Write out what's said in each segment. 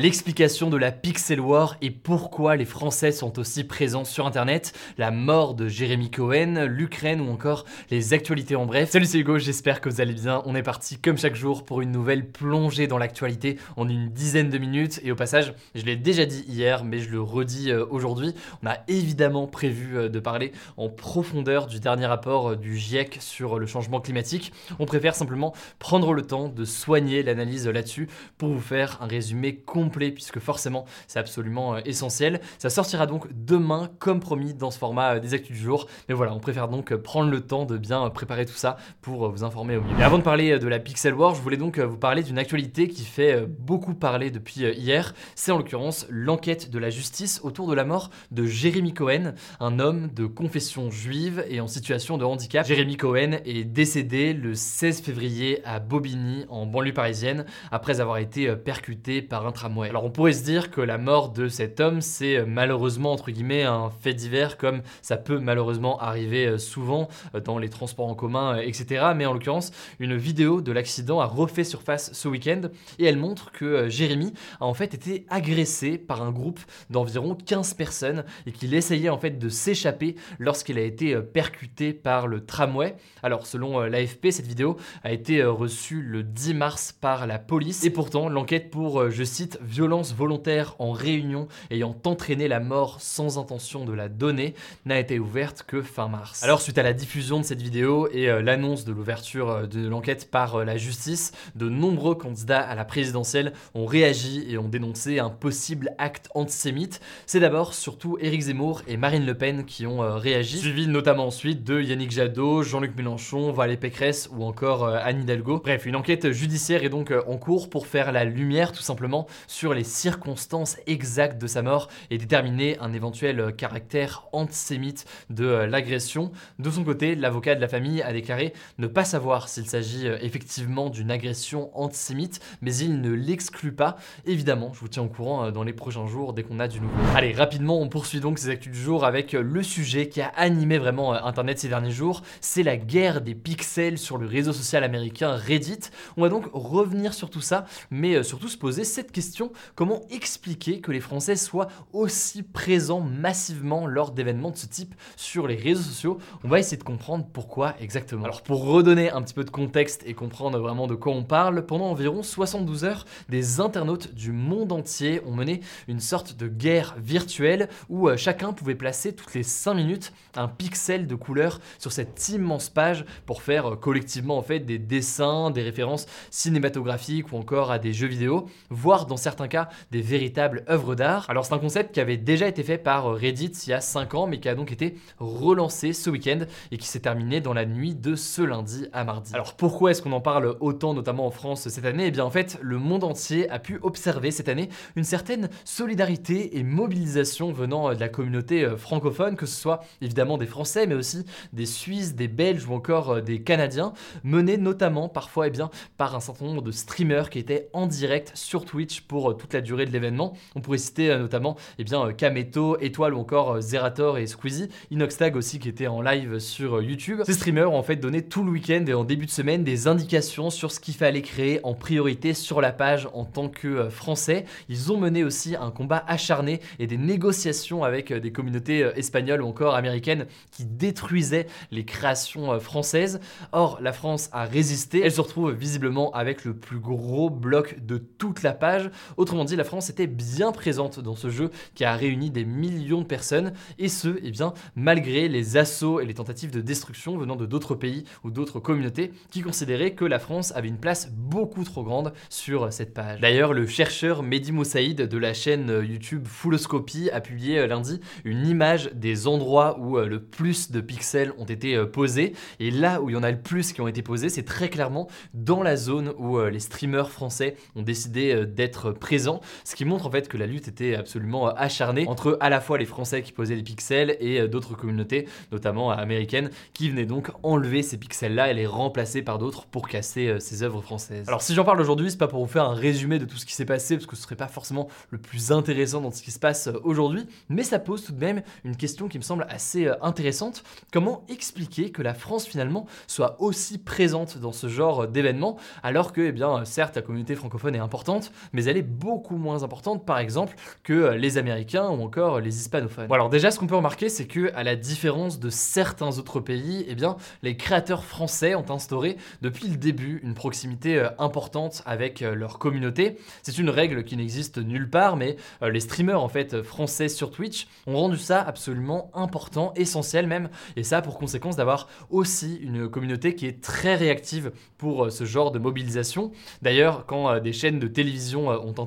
L'explication de la Pixel War et pourquoi les Français sont aussi présents sur Internet, la mort de Jérémy Cohen, l'Ukraine ou encore les actualités en bref. Salut c'est Hugo, j'espère que vous allez bien. On est parti comme chaque jour pour une nouvelle plongée dans l'actualité en une dizaine de minutes. Et au passage, je l'ai déjà dit hier, mais je le redis euh, aujourd'hui, on a évidemment prévu euh, de parler en profondeur du dernier rapport euh, du GIEC sur le changement climatique. On préfère simplement prendre le temps de soigner l'analyse là-dessus pour vous faire un résumé complet puisque forcément c'est absolument euh, essentiel. Ça sortira donc demain comme promis dans ce format euh, des actus du jour. Mais voilà, on préfère donc euh, prendre le temps de bien préparer tout ça pour vous informer au mieux. Et avant de parler de la Pixel War, je voulais donc vous parler d'une actualité qui fait beaucoup parler depuis hier. C'est en l'occurrence l'enquête de la justice autour de la mort de Jérémy Cohen, un homme de confession juive et en situation de handicap. Jérémy Cohen est décédé le 16 février à Bobigny en banlieue parisienne après avoir été percuté par un tramway. Alors on pourrait se dire que la mort de cet homme, c'est euh, malheureusement entre guillemets un fait divers comme ça peut malheureusement arriver euh, souvent euh, dans les transports en commun, etc. Mais en l'occurrence, une vidéo de l'accident a refait surface ce week-end et elle montre que Jérémy a en fait été agressé par un groupe d'environ 15 personnes et qu'il essayait en fait de s'échapper lorsqu'il a été percuté par le tramway. Alors selon l'AFP, cette vidéo a été reçue le 10 mars par la police et pourtant l'enquête pour, je cite, violence volontaire en réunion ayant entraîné la mort sans intention de la donner n'a été ouverte que fin mars. Alors suite à la diffusion de cette vidéo et euh, l'annonce de l'ouverture euh, de l'enquête par euh, la justice, de nombreux candidats à la présidentielle ont réagi et ont dénoncé un possible acte antisémite. C'est d'abord surtout Éric Zemmour et Marine Le Pen qui ont réagi, suivi notamment ensuite de Yannick Jadot, Jean-Luc Mélenchon, Valérie Pécresse ou encore Anne Hidalgo. Bref, une enquête judiciaire est donc en cours pour faire la lumière tout simplement sur les circonstances exactes de sa mort et déterminer un éventuel caractère antisémite de euh, l'agression. De son côté, l'avocat de la famille a déclaré ne pas savoir s'il s'agit euh, effectivement d'une agression antisémite, mais il ne l'exclut pas. Évidemment, je vous tiens au courant euh, dans les prochains jours dès qu'on a du nouveau. Allez, rapidement, on poursuit donc ces actus du jour avec le sujet qui a animé vraiment Internet ces derniers jours. C'est la guerre des pixels sur le réseau social américain Reddit. On va donc revenir sur tout ça, mais surtout se poser cette question comment expliquer que les Français soient aussi présents massivement lors d'événements de ce type sur les réseaux sociaux? On va essayer de comprendre pourquoi exactement. Alors pour redonner un petit peu de contexte et comprendre vraiment de quoi on parle, pendant environ 72 heures, des internautes du monde entier ont mené une sorte de guerre virtuelle où euh, chacun pouvait placer toutes les 5 minutes un pixel de couleur sur cette immense page pour faire euh, collectivement en fait des dessins, des références cinématographiques ou encore à des jeux vidéo, voire dans certains cas des véritables œuvres d'art. Alors c'est un concept qui avait déjà été fait par Reddit il y a 5 ans, mais qui a donc été relancé ce week-end et qui s'est terminé dans la nuit de ce lundi à mardi. Alors pourquoi est-ce qu'on en parle autant, notamment en France cette année? Eh bien en fait, le monde entier a pu observer cette année une certaine solidarité et mobilisation venant de la communauté euh, francophone, que ce soit évidemment des Français, mais aussi des Suisses, des Belges ou encore euh, des Canadiens, menés notamment parfois eh bien, par un certain nombre de streamers qui étaient en direct sur Twitch pour euh, toute la durée de l'événement. On pourrait citer euh, notamment eh bien, euh, Kameto, Étoile ou encore Zerator et Squeezie, Inoxtag aussi qui était en live sur YouTube. Ces streamers ont en fait donné tout le week-end et en début de semaine des indications sur ce qu'il fallait créer en priorité sur la page en tant que français. Ils ont mené aussi un combat acharné et des négociations avec des communautés espagnoles ou encore américaines qui détruisaient les créations françaises. Or, la France a résisté. Elle se retrouve visiblement avec le plus gros bloc de toute la page. Autrement dit, la France était bien présente dans ce jeu qui a réuni des millions de personnes, et ce, eh bien, malgré les assauts et les tentatives de destruction venant de d'autres pays ou d'autres communautés qui considéraient que la France avait une place beaucoup trop grande sur cette page. D'ailleurs, le chercheur Mehdi Moussaïd de la chaîne YouTube Fulloscopy a publié euh, lundi une image des endroits où euh, le plus de pixels ont été euh, posés, et là où il y en a le plus qui ont été posés, c'est très clairement dans la zone où les streamers français ont décidé d'être présents, ce qui montre en fait que la lutte était absolument acharnée entre à la fois les Français qui posaient des pixels et d'autres communautés, notamment américaines, qui venaient donc enlever ces pixels-là et les remplacer par d'autres pour casser ces œuvres françaises. Alors si j'en parle aujourd'hui, c'est pas pour vous faire un résumé de tout ce qui s'est passé, parce que ce serait pas forcément le plus intéressant dans ce qui se passe aujourd'hui, mais ça pose tout de même une question qui me semble assez euh, intéressante. Comment expliquer que la France finalement soit aussi présente dans ce genre d'événement alors que, eh bien, certes, la communauté francophone est importante, mais elle est beaucoup moins importante, par exemple, que les Américains ou encore les hispanophones. Alors déjà, ce qu'on peut remarquer, c'est que, à la différence de certains autres pays, eh bien, les créateurs français ont instauré depuis le début une proximité euh, importante avec euh, leur communauté. C'est une règle qui n'existe nulle part, mais les streamers en fait français sur Twitch ont rendu ça absolument important, essentiel même, et ça a pour conséquence d'avoir aussi une communauté qui est très réactive pour euh, ce genre de mobilisation. D'ailleurs, quand euh, des chaînes de télévision euh, ont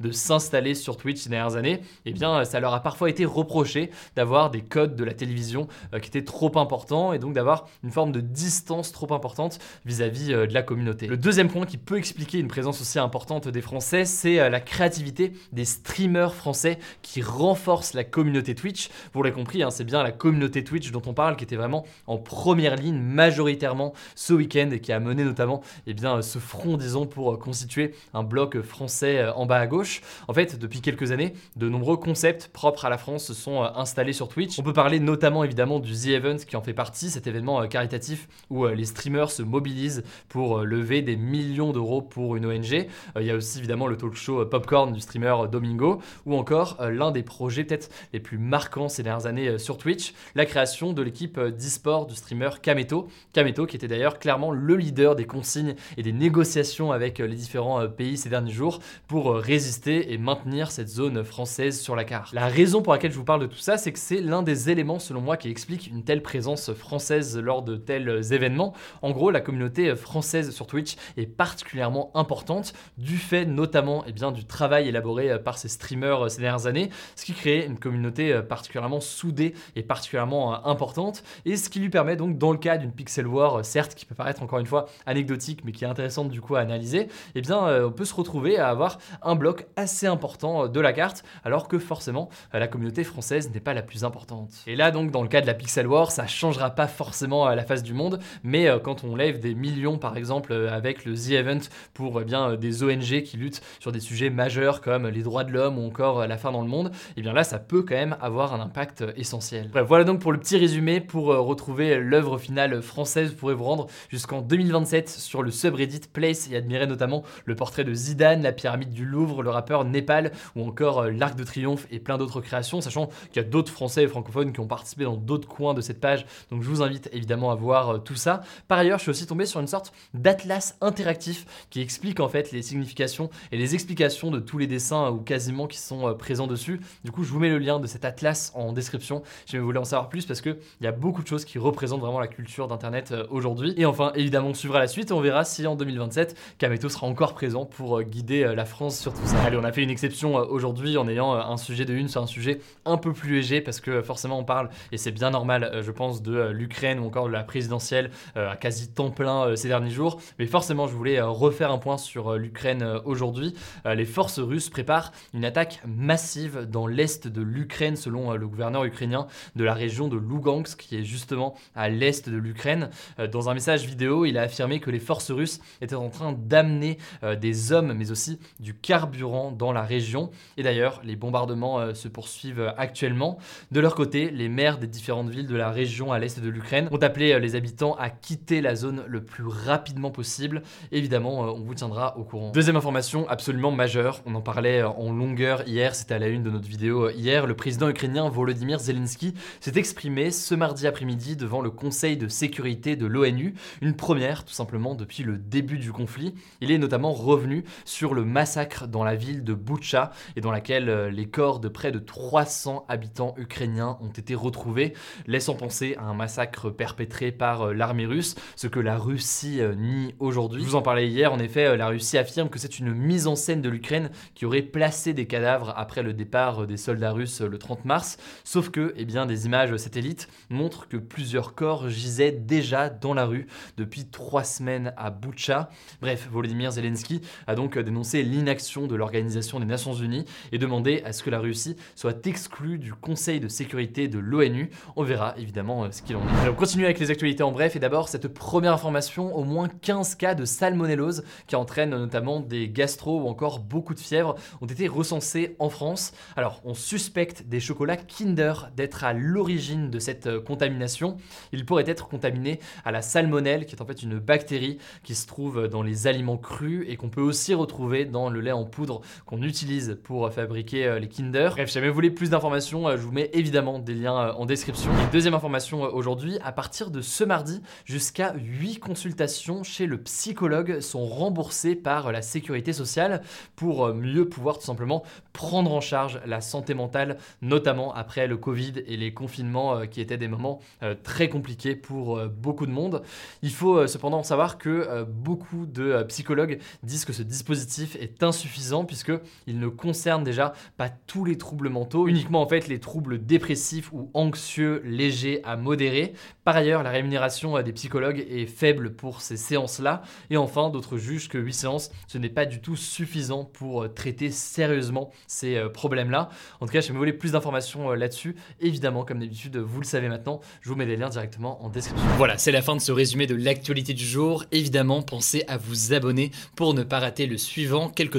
de s'installer sur Twitch ces dernières années, eh bien, ça leur a parfois été reproché d'avoir des codes de la télévision qui étaient trop importants et donc d'avoir une forme de distance trop importante vis-à-vis de la communauté. Le deuxième point qui peut expliquer une présence aussi importante des Français, c'est la créativité des streamers français qui renforcent la communauté Twitch. Vous l'avez compris, hein, c'est bien la communauté Twitch dont on parle qui était vraiment en première ligne majoritairement ce week-end et qui a mené notamment eh bien, ce front, disons, pour constituer un bloc français euh, en bas à gauche. En fait, depuis quelques années, de nombreux concepts propres à la France se sont euh, installés sur Twitch. On peut parler notamment évidemment du The Event qui en fait partie, cet événement euh, caritatif où les streamers se mobilisent pour lever des millions d'euros pour une ONG. Il y a aussi évidemment le talk show Popcorn du streamer Domingo ou encore l'un des projets peut-être les plus marquants ces dernières années sur Twitch, la création de l'équipe d'e-sport du streamer Kameto. Kameto qui était d'ailleurs clairement le leader des consignes et des négociations avec les différents pays ces derniers jours pour résister et maintenir cette zone française sur la carte. La raison pour laquelle je vous parle de tout ça, c'est que c'est l'un des éléments selon moi qui explique une telle présence française lors de tels événements. En gros, la communauté française sur Twitch est particulièrement importante du fait notamment eh bien, du travail élaboré par ces streamers ces dernières années, ce qui crée une communauté particulièrement soudée et particulièrement importante et ce qui lui permet donc dans le cas d'une pixel war, certes qui peut paraître encore une fois anecdotique mais qui est intéressante du coup à analyser, eh bien euh, on peut se retrouver à avoir un bloc assez important de la carte alors que forcément la communauté française n'est pas la plus importante. Et là donc dans le cas de la pixel war, ça changera pas forcément la face du monde, mais euh, quand on lève des millions par exemple euh, avec le The Event pour bien des ONG qui luttent sur des sujets majeurs comme les droits de l'homme ou encore la faim dans le monde, et eh bien là ça peut quand même avoir un impact essentiel. Voilà donc pour le petit résumé pour retrouver l'œuvre finale française, vous pourrez vous rendre jusqu'en 2027 sur le subreddit Place et admirer notamment le portrait de Zidane, la pyramide du Louvre, le rappeur Népal ou encore euh, l'Arc de Triomphe et plein d'autres créations, sachant qu'il y a d'autres Français et francophones qui ont participé dans d'autres coins de cette page, donc je vous invite évidemment à voir euh, tout ça. Par ailleurs, je suis aussi tombé sur une sorte d'atlas interactif qui explique en fait les significations et les explications de tous les dessins ou quasiment qui sont euh, présents dessus. Du coup, je vous mets le lien de cet atlas en description si vous voulez en savoir plus parce qu'il y a beaucoup de choses qui représentent vraiment la culture d'Internet aujourd'hui. Et enfin, évidemment, on suivra la suite et on verra si en 2027, Kameto sera encore présent pour euh, guider euh, la France sur tout ça. Allez, on a fait une exception euh, aujourd'hui en ayant un sujet de une sur un sujet un peu plus léger parce que forcément on parle, et c'est bien normal, je pense, de l'Ukraine ou encore de la présidentielle à quasi temps plein ces derniers jours. Mais forcément, je voulais refaire un point sur l'Ukraine aujourd'hui. Les forces russes préparent une attaque massive dans l'est de l'Ukraine selon le gouverneur ukrainien de la région de Lugansk qui est justement à l'est de l'Ukraine. Dans un message vidéo, il a affirmé que les forces russes étaient en train d'amener euh, des hommes, mais aussi du carburant dans la région. Et d'ailleurs, les bombardements euh, se poursuivent actuellement. De leur côté, les maires des différentes villes de la région à l'est de l'Ukraine ont appelé euh, les habitants à quitter la zone le plus rapidement possible. Évidemment, on vous tiendra au courant. Deuxième information absolument majeure, on en parlait en longueur hier, c'était à la une de notre vidéo hier, le président ukrainien Volodymyr Zelensky s'est exprimé ce mardi après-midi devant le Conseil de sécurité de l'ONU, une première tout simplement depuis le début du conflit. Il est notamment revenu sur le massacre massacre dans la ville de Butcha et dans laquelle euh, les corps de près de 300 habitants ukrainiens ont été retrouvés, laissant penser à un massacre perpétré par euh, l'armée russe, ce que la Russie euh, nie aujourd'hui. Je vous en parlais hier, en effet, la Russie affirme que c'est une mise en scène de l'Ukraine qui aurait placé des cadavres après le départ des soldats russes le 30 mars, sauf que eh bien, des images satellites montrent que plusieurs corps gisaient déjà dans la rue depuis trois semaines à Butcha. Bref, Volodymyr Zelensky a donc dénoncé l'inaction de l'Organisation des Nations Unies et demandé à ce que la Russie soit exclue du Conseil de sécurité de l'ONU. On verra évidemment euh, ce qu'il en est. Alors, on continue avec les actualités en bref et d'abord cette première information, au moins 15 cas de salmonellose qui entraînent notamment des gastro ou encore beaucoup de fièvre ont été recensés en France. Alors, on suspecte des chocolats Kinder d'être à l'origine de cette euh, contamination. Ils pourraient être contaminés à la salmonelle qui est en fait une bactérie qui se trouve dans les aliments crus et qu'on peut aussi retrouver dans le lait en poudre qu'on utilise pour fabriquer euh, les Kinder. Bref, si jamais vous voulez plus d'informations, euh, je vous mets évidemment des liens euh, en description. Deuxième information aujourd'hui, à partir de ce mardi, jusqu'à 8 consultations chez le psychologue sont remboursées par la sécurité sociale pour mieux pouvoir tout simplement prendre en charge la santé mentale, notamment après le Covid et les confinements qui étaient des moments très compliqués pour beaucoup de monde. Il faut cependant savoir que beaucoup de psychologues disent que ce dispositif est insuffisant puisque il ne concerne déjà pas tous les troubles mentaux, uniquement en fait les troubles dépressifs ou anxieux légers à modérés. Par ailleurs, la rémunération euh, des psychologues est faible pour ces séances-là. Et enfin, d'autres jugent que 8 séances, ce n'est pas du tout suffisant pour euh, traiter sérieusement ces euh, problèmes-là. En tout cas, si vous voulez plus d'informations là-dessus, évidemment, comme d'habitude, vous le savez maintenant, je vous mets les liens directement en description. Voilà, c'est la fin de ce résumé de l'actualité du jour. Évidemment, pensez à vous abonner pour ne pas rater le suivant, quelle que